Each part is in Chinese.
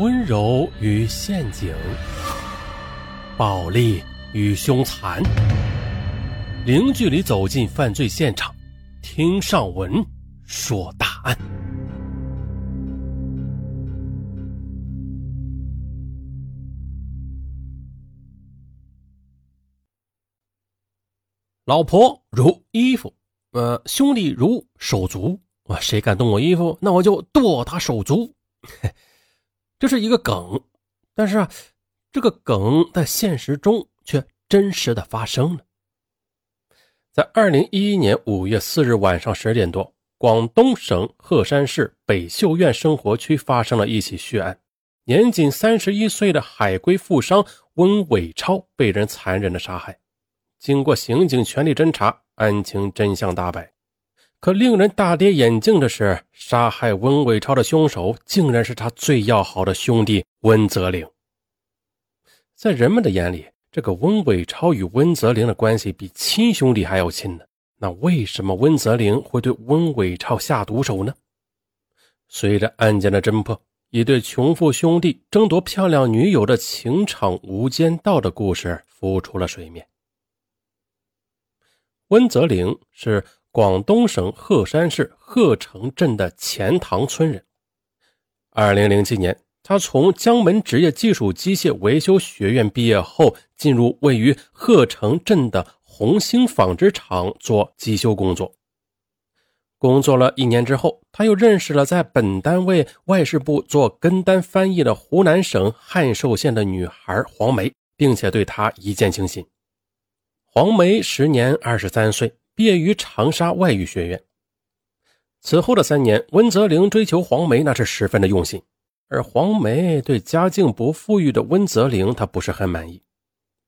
温柔与陷阱，暴力与凶残，零距离走进犯罪现场，听上文说大案。老婆如衣服，呃，兄弟如手足，啊，谁敢动我衣服，那我就剁他手足。这是一个梗，但是啊，这个梗在现实中却真实的发生了。在二零一一年五月四日晚上十点多，广东省鹤山市北秀苑生活区发生了一起血案，年仅三十一岁的海归富商温伟超被人残忍的杀害。经过刑警全力侦查，案情真相大白。可令人大跌眼镜的是，杀害温伟超的凶手竟然是他最要好的兄弟温泽林。在人们的眼里，这个温伟超与温泽林的关系比亲兄弟还要亲呢。那为什么温泽林会对温伟超下毒手呢？随着案件的侦破，一对穷富兄弟争夺漂亮女友的情场无间道的故事浮出了水面。温泽林是。广东省鹤山市鹤城镇的钱塘村人。二零零七年，他从江门职业技术机械维修学院毕业后，进入位于鹤城镇的红星纺织厂做机修工作。工作了一年之后，他又认识了在本单位外事部做跟单翻译的湖南省汉寿县的女孩黄梅，并且对她一见倾心。黄梅时年二十三岁。毕业于长沙外语学院。此后的三年，温泽林追求黄梅那是十分的用心，而黄梅对家境不富裕的温泽林，他不是很满意。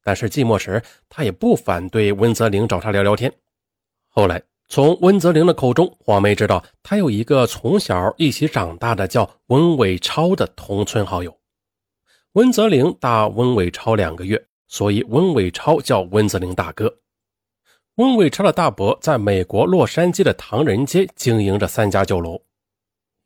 但是寂寞时，他也不反对温泽林找他聊聊天。后来，从温泽林的口中，黄梅知道他有一个从小一起长大的叫温伟超的同村好友。温泽林大温伟超两个月，所以温伟超叫温泽林大哥。温伟超的大伯在美国洛杉矶的唐人街经营着三家酒楼。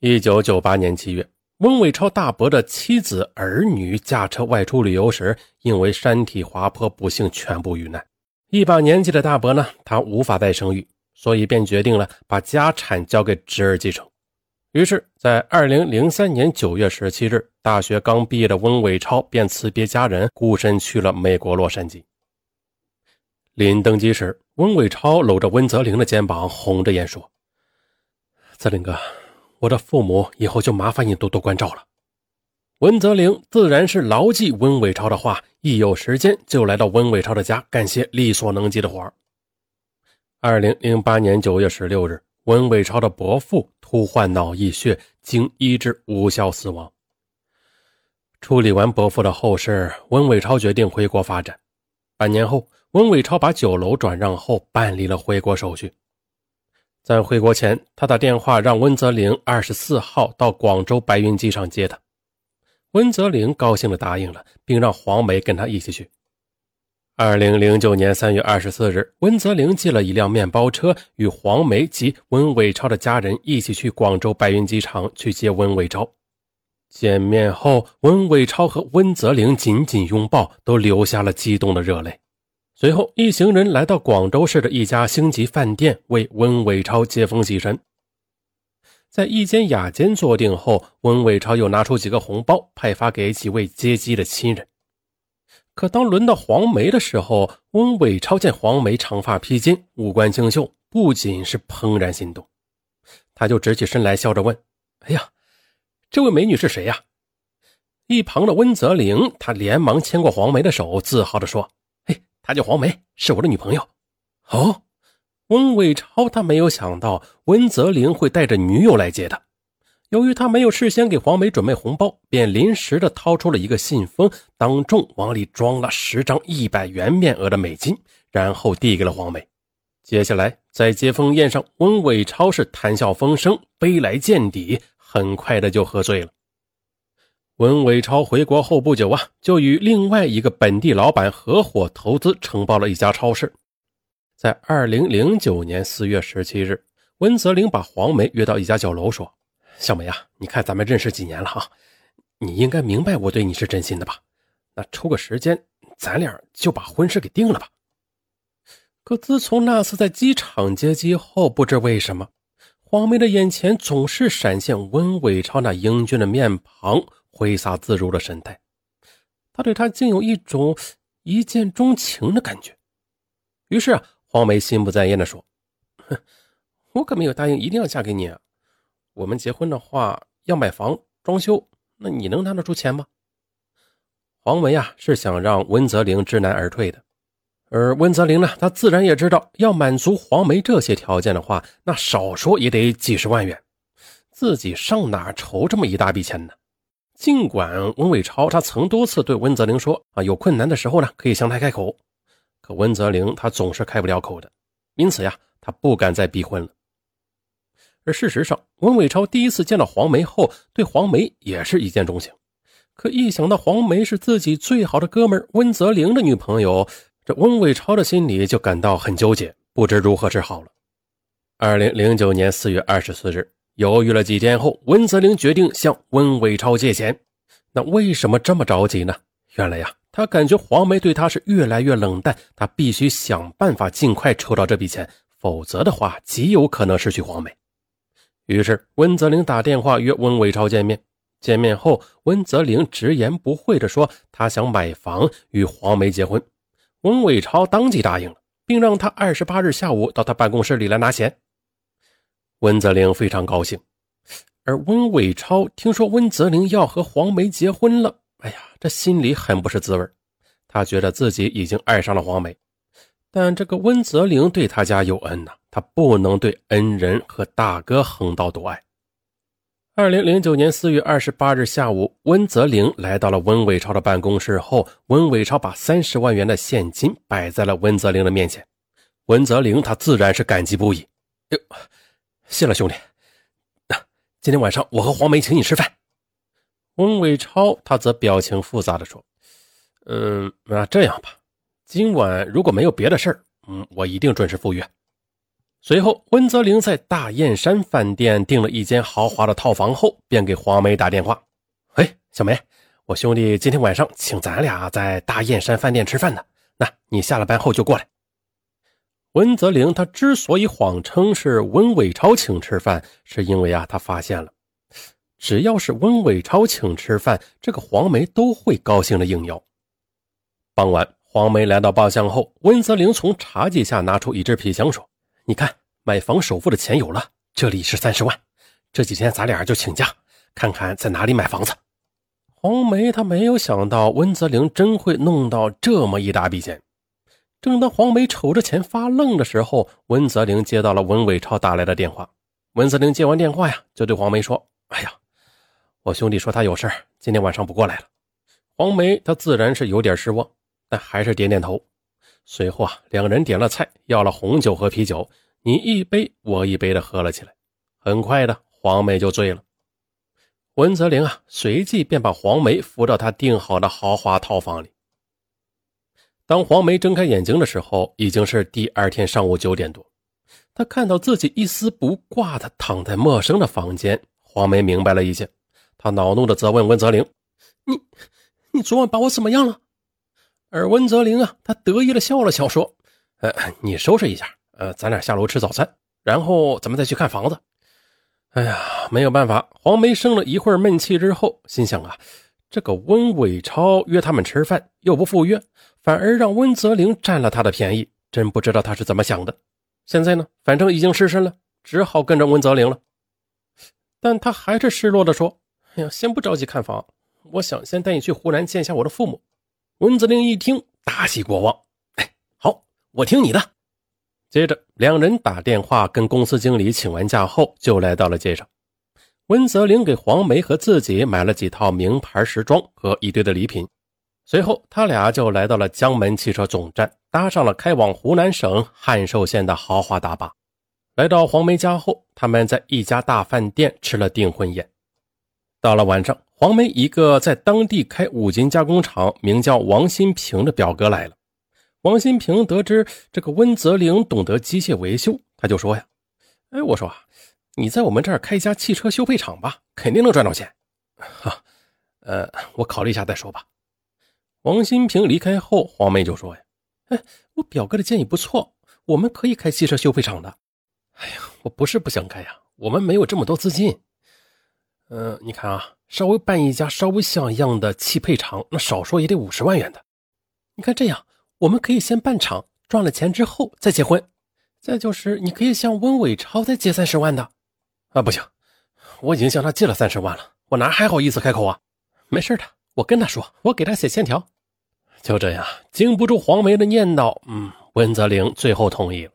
一九九八年七月，温伟超大伯的妻子儿女驾车外出旅游时，因为山体滑坡，不幸全部遇难。一把年纪的大伯呢，他无法再生育，所以便决定了把家产交给侄儿继承。于是，在二零零三年九月十七日，大学刚毕业的温伟超便辞别家人，孤身去了美国洛杉矶。临登机时，温伟超搂着温泽林的肩膀，红着眼说：“泽林哥，我的父母以后就麻烦你多多关照了。”温泽林自然是牢记温伟超的话，一有时间就来到温伟超的家干些力所能及的活儿。二零零八年九月十六日，温伟超的伯父突患脑溢血，经医治无效死亡。处理完伯父的后事，温伟超决定回国发展。半年后。温伟超把酒楼转让后，办理了回国手续。在回国前，他打电话让温泽林二十四号到广州白云机场接他。温泽林高兴地答应了，并让黄梅跟他一起去。二零零九年三月二十四日，温泽林借了一辆面包车，与黄梅及温伟超的家人一起去广州白云机场去接温伟超。见面后，温伟超和温泽林紧紧拥抱，都流下了激动的热泪。随后，一行人来到广州市的一家星级饭店，为温伟超接风洗尘。在一间雅间坐定后，温伟超又拿出几个红包派发给几位接机的亲人。可当轮到黄梅的时候，温伟超见黄梅长发披肩，五官清秀，不仅是怦然心动，他就直起身来，笑着问：“哎呀，这位美女是谁呀？”一旁的温泽林，他连忙牵过黄梅的手，自豪地说。她叫黄梅，是我的女朋友。哦，温伟超他没有想到温泽林会带着女友来接他。由于他没有事先给黄梅准备红包，便临时的掏出了一个信封，当众往里装了十张一百元面额的美金，然后递给了黄梅。接下来在接风宴上，温伟超是谈笑风生，杯来见底，很快的就喝醉了。温伟超回国后不久啊，就与另外一个本地老板合伙投资承包了一家超市。在二零零九年四月十七日，温泽林把黄梅约到一家酒楼，说：“小梅啊，你看咱们认识几年了哈，你应该明白我对你是真心的吧？那抽个时间，咱俩就把婚事给定了吧。可自从那次在机场接机后，不知为什么，黄梅的眼前总是闪现温伟超那英俊的面庞、挥洒自如的神态，他对他竟有一种一见钟情的感觉。于是啊，黄梅心不在焉地说：“哼，我可没有答应一定要嫁给你啊。我们结婚的话要买房装修。”那你能拿得出钱吗？黄梅啊，是想让温泽林知难而退的，而温泽林呢，他自然也知道，要满足黄梅这些条件的话，那少说也得几十万元，自己上哪筹这么一大笔钱呢？尽管温伟超他曾多次对温泽林说啊，有困难的时候呢，可以向他开口，可温泽林他总是开不了口的，因此呀，他不敢再逼婚了。而事实上，温伟超第一次见到黄梅后，对黄梅也是一见钟情。可一想到黄梅是自己最好的哥们温泽林的女朋友，这温伟超的心里就感到很纠结，不知如何是好了。二零零九年四月二十四日，犹豫了几天后，温泽林决定向温伟超借钱。那为什么这么着急呢？原来呀，他感觉黄梅对他是越来越冷淡，他必须想办法尽快筹到这笔钱，否则的话，极有可能失去黄梅。于是，温泽林打电话约温伟超见面。见面后，温泽林直言不讳地说：“他想买房与黄梅结婚。”温伟超当即答应了，并让他二十八日下午到他办公室里来拿钱。温泽林非常高兴，而温伟超听说温泽林要和黄梅结婚了，哎呀，这心里很不是滋味。他觉得自己已经爱上了黄梅。但这个温泽林对他家有恩呐，他不能对恩人和大哥横刀夺爱。二零零九年四月二十八日下午，温泽林来到了温伟超的办公室后，温伟超把三十万元的现金摆在了温泽林的面前。温泽林他自然是感激不已，哟，谢了兄弟。那今天晚上我和黄梅请你吃饭。温伟超他则表情复杂的说：“嗯，那这样吧。”今晚如果没有别的事儿，嗯，我一定准时赴约。随后，温泽林在大雁山饭店订了一间豪华的套房后，便给黄梅打电话：“喂，小梅，我兄弟今天晚上请咱俩在大雁山饭店吃饭呢，那你下了班后就过来。”温泽林他之所以谎称是温伟超请吃饭，是因为啊，他发现了，只要是温伟超请吃饭，这个黄梅都会高兴的应邀。傍晚。黄梅来到包厢后，温泽林从茶几下拿出一只皮箱，说：“你看，买房首付的钱有了，这里是三十万。这几天咱俩就请假，看看在哪里买房子。”黄梅她没有想到温泽林真会弄到这么一大笔钱。正当黄梅瞅着钱发愣的时候，文泽林接到了文伟超打来的电话。文泽林接完电话呀，就对黄梅说：“哎呀，我兄弟说他有事今天晚上不过来了。”黄梅她自然是有点失望。但还是点点头。随后啊，两人点了菜，要了红酒和啤酒，你一杯我一杯的喝了起来。很快的，黄梅就醉了。文泽林啊，随即便把黄梅扶到他订好的豪华套房里。当黄梅睁开眼睛的时候，已经是第二天上午九点多。她看到自己一丝不挂的躺在陌生的房间，黄梅明白了一切。她恼怒的责问温泽林：“你，你昨晚把我怎么样了？”而温泽林啊，他得意的笑了笑，说：“呃，你收拾一下，呃，咱俩下楼吃早餐，然后咱们再去看房子。”哎呀，没有办法，黄梅生了一会儿闷气之后，心想啊，这个温伟超约他们吃饭又不赴约，反而让温泽林占了他的便宜，真不知道他是怎么想的。现在呢，反正已经失身了，只好跟着温泽林了。但他还是失落的说：“哎呀，先不着急看房，我想先带你去湖南见一下我的父母。”温泽玲一听，大喜过望。哎，好，我听你的。接着，两人打电话跟公司经理请完假后，就来到了街上。温泽林给黄梅和自己买了几套名牌时装和一堆的礼品。随后，他俩就来到了江门汽车总站，搭上了开往湖南省汉寿县的豪华大巴。来到黄梅家后，他们在一家大饭店吃了订婚宴。到了晚上。黄梅一个在当地开五金加工厂，名叫王新平的表哥来了。王新平得知这个温泽林懂得机械维修，他就说呀：“哎，我说啊，你在我们这儿开一家汽车修配厂吧，肯定能赚到钱。”哈，呃，我考虑一下再说吧。王新平离开后，黄梅就说：“呀，哎，我表哥的建议不错，我们可以开汽车修配厂的。哎呀，我不是不想开呀，我们没有这么多资金。嗯，你看啊，稍微办一家稍微像样的汽配厂，那少说也得五十万元的。你看这样，我们可以先办厂，赚了钱之后再结婚。再就是，你可以向温伟超再借三十万的。啊，不行，我已经向他借了三十万了，我哪还好意思开口啊？没事的，我跟他说，我给他写欠条。就这样，经不住黄梅的念叨，嗯，温泽玲最后同意了。